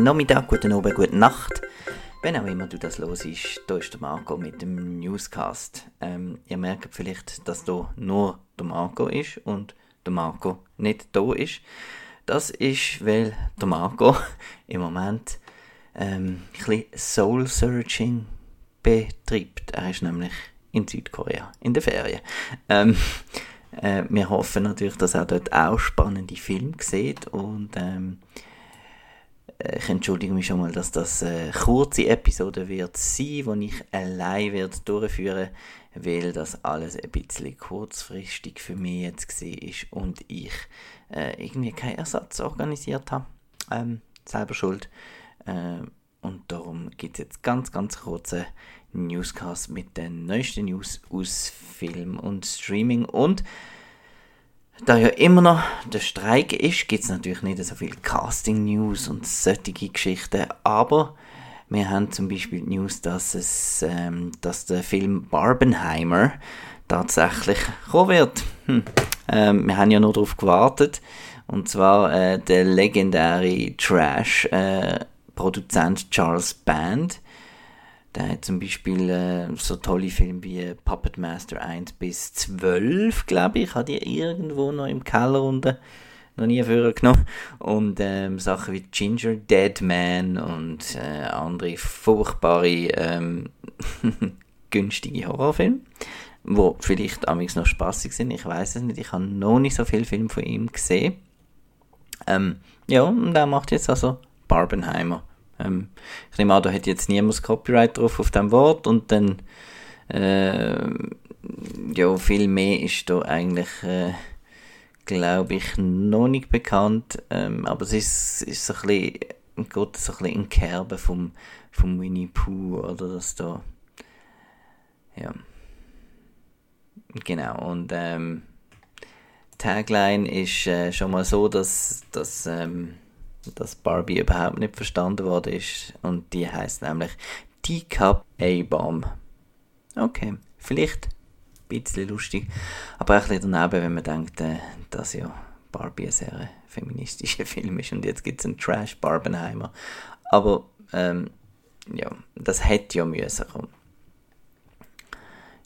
guten Nachmittag, guten Abend, gute Nacht. Wenn auch immer du das los ist, da ist der Marco mit dem Newscast. Ähm, ihr merkt vielleicht, dass da nur der Marco ist und der Marco nicht da ist. Das ist, weil der Marco im Moment ähm, ein bisschen Soul Searching betreibt. Er ist nämlich in Südkorea in der Ferien. Ähm, äh, wir hoffen natürlich, dass er dort auch spannende Filme sieht und ähm, äh, ich entschuldige mich schon mal, dass das eine kurze Episode wird sein, wo ich allein wird durchführen weil das alles ein bisschen kurzfristig für mich jetzt war und ich äh, irgendwie keinen Ersatz organisiert habe. Ähm, selber schuld. Äh, und darum gibt es jetzt ganz, ganz kurze Newscast mit den neuesten News aus Film und Streaming. Und da ja immer noch der Streik ist, gibt es natürlich nicht so viel Casting-News und solche Geschichten. Aber wir haben zum Beispiel News, dass, es, ähm, dass der Film Barbenheimer tatsächlich kommen wird. Hm. Ähm, wir haben ja nur darauf gewartet. Und zwar äh, der legendäre Trash-Produzent äh, Charles Band der hat zum Beispiel äh, so tolle Filme wie Puppet Master 1 bis 12, glaube ich, hat die irgendwo noch im Keller unten noch nie genommen. Und ähm, Sachen wie Ginger Dead Man und äh, andere furchtbare ähm, günstige Horrorfilme, wo vielleicht amigs noch spaßig sind. Ich weiß es nicht. Ich habe noch nicht so viele Filme von ihm gesehen. Ähm, ja, und er macht jetzt also Barbenheimer. Ähm, ich nehme an, da hat jetzt niemand das Copyright drauf auf dem Wort und dann äh, ja, viel mehr ist da eigentlich, äh, glaube ich, noch nicht bekannt, ähm, aber es ist, ist so ein bisschen, geht so ein bisschen in Kerbe vom, vom Winnie Pooh, oder dass da, ja, genau, und ähm, Tagline ist äh, schon mal so, dass, dass ähm, dass Barbie überhaupt nicht verstanden worden ist. Und die heißt nämlich Teacup A-Bomb. Okay, vielleicht ein bisschen lustig, aber auch ein bisschen daneben, wenn man denkt, äh, dass ja Barbie ein sehr feministischer Film ist und jetzt gibt es einen Trash Barbenheimer. Aber ähm, ja, das hätte ja müssen kommen.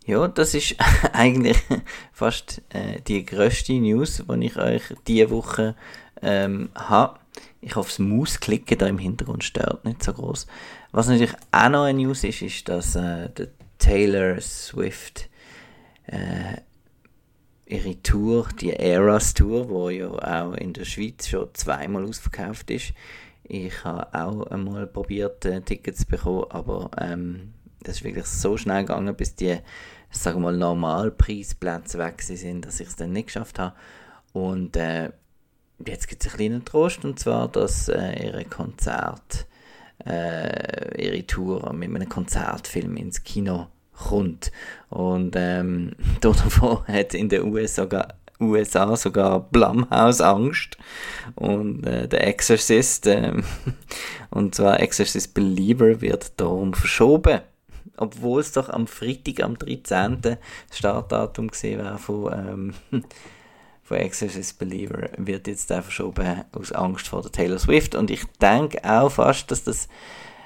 Ja, das ist eigentlich fast äh, die größte News, die ich euch diese Woche ähm, habe. Ich hoffe, das Mausklicken da im Hintergrund stört nicht so groß. Was natürlich auch noch eine News ist, ist, dass äh, der Taylor Swift äh, ihre Tour, die Eras Tour, wo ja auch in der Schweiz schon zweimal ausverkauft ist. Ich habe auch einmal probiert, äh, Tickets zu bekommen, aber ähm, das ist wirklich so schnell gegangen, bis die, sagen wir mal, Normalpreisplätze weg sind, dass ich es dann nicht geschafft habe. Und äh, jetzt gibt es einen kleinen Trost, und zwar, dass äh, ihre Konzert, äh, ihre Tour mit einem Konzertfilm ins Kino kommt. Und ähm, davon hat in den USA sogar, USA sogar Blumhouse Angst. Und äh, der Exorcist, äh, und zwar Exorcist Believer, wird darum verschoben. Obwohl es doch am Freitag, am 13. Startdatum gesehen wäre von ähm, von Exorcist Believer wird jetzt auch verschoben aus Angst vor der Taylor Swift. Und ich denke auch fast, dass das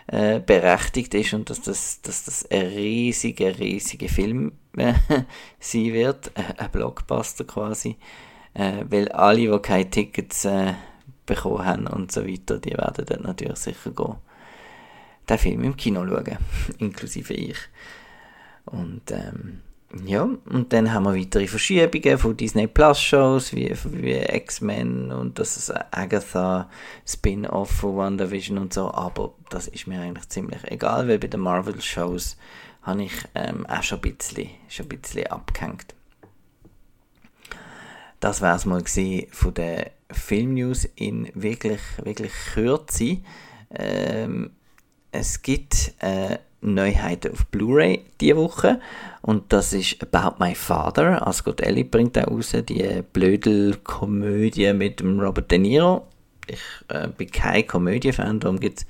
äh, berechtigt ist und dass das, dass das ein riesiger, riesiger Film äh, sein wird. Äh, ein Blockbuster quasi. Äh, weil alle, die keine Tickets äh, bekommen haben und so weiter, die werden dann natürlich sicher gehen. Den Film im Kino schauen. Inklusive ich. Und ähm, ja, und dann haben wir weitere Verschiebungen von Disney Plus Shows wie, wie X-Men und das ist Agatha Spin-off von WandaVision und so, aber das ist mir eigentlich ziemlich egal, weil bei den Marvel Shows habe ich ähm, auch schon ein bisschen, schon ein bisschen abgehängt. Das wäre es mal von den Film-News in wirklich, wirklich Kürze. Ähm, es gibt äh, Neuheiten auf Blu-ray diese Woche und das ist About My Father. Ascot Ellie bringt da raus, die Blödel-Komödie mit Robert De Niro. Ich äh, bin kein Komödie-Fan, darum gibt es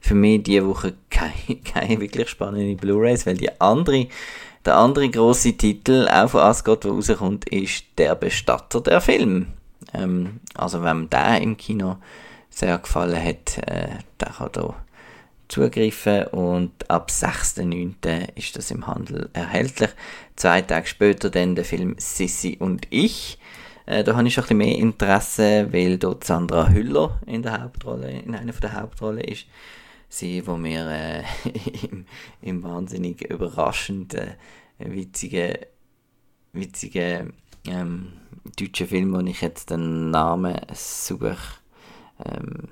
für mich diese Woche keine, keine wirklich spannenden Blu-rays, weil die andere, der andere große Titel, auch von Ascot, der rauskommt, ist Der Bestatter der Film. Ähm, also wenn man den im Kino sehr gefallen hat, äh, der kann da zugreifen und ab 6.9. ist das im Handel erhältlich. Zwei Tage später dann der Film Sissy und ich. Äh, da habe ich schon ein bisschen mehr Interesse, weil dort Sandra Hüller in der Hauptrolle, in einer der Hauptrollen ist. Sie, wo mir äh, im, im, wahnsinnig überraschend äh, witzigen, witzigen ähm, deutschen Film, wo ich jetzt den Namen suche, ähm,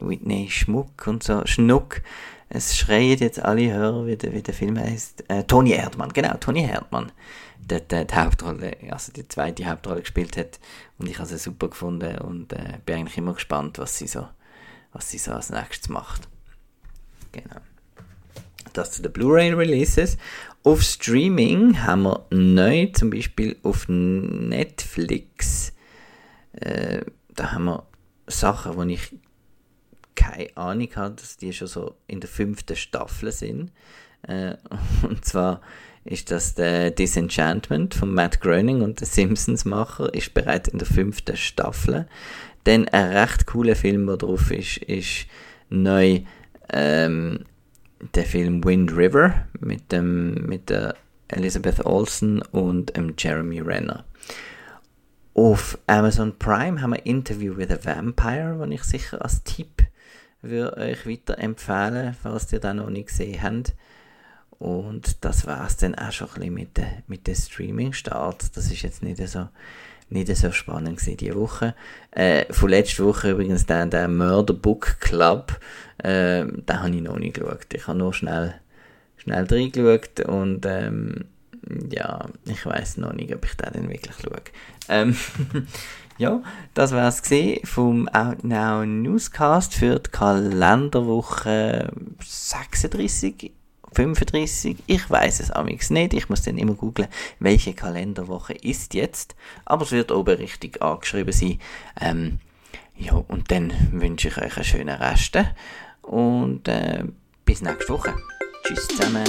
Whitney Schmuck und so, Schnuck. Es schreien jetzt alle Hörer, wie der, wie der Film heißt. Äh, Toni Erdmann, genau, Toni Erdmann. Der, der die Hauptrolle, also die zweite Hauptrolle gespielt hat. Und ich habe sie super gefunden und äh, bin eigentlich immer gespannt, was sie so, was sie so als nächstes macht. Genau. Das zu den Blu-ray-Releases. Auf Streaming haben wir neu, zum Beispiel auf Netflix, äh, da haben wir Sachen, die ich keine Ahnung habe, dass die schon so in der fünften Staffel sind. Äh, und zwar ist das der Disenchantment von Matt Groening und der Simpsons-Macher, ist bereits in der fünften Staffel. Dann ein recht cooler Film, der drauf ist, ist neu ähm, der Film Wind River mit, dem, mit der Elizabeth Olsen und dem Jeremy Renner. Auf Amazon Prime haben wir Interview with a Vampire, den ich sicher als Tipp würde euch weiterempfehlen, falls ihr das noch nicht gesehen habt. Und das war es dann auch schon ein bisschen mit der Streaming-Start. Das ist jetzt nicht so, nicht so spannend gewesen diese Woche. Äh, von letzter Woche übrigens der, der Murder Book Club, äh, den habe ich noch nicht geschaut. Ich habe nur schnell, schnell reingeschaut und ähm, ja, ich weiß noch nicht, ob ich den dann wirklich schaue. Ähm, ja, das war es vom Outnow Newscast für die Kalenderwoche 36, 35. Ich weiß es amigs nicht. Ich muss dann immer googeln, welche Kalenderwoche ist jetzt. Aber es wird oben richtig angeschrieben sein. Ähm, ja, und dann wünsche ich euch einen schönen Rest und äh, bis nächste Woche. Tschüss zusammen.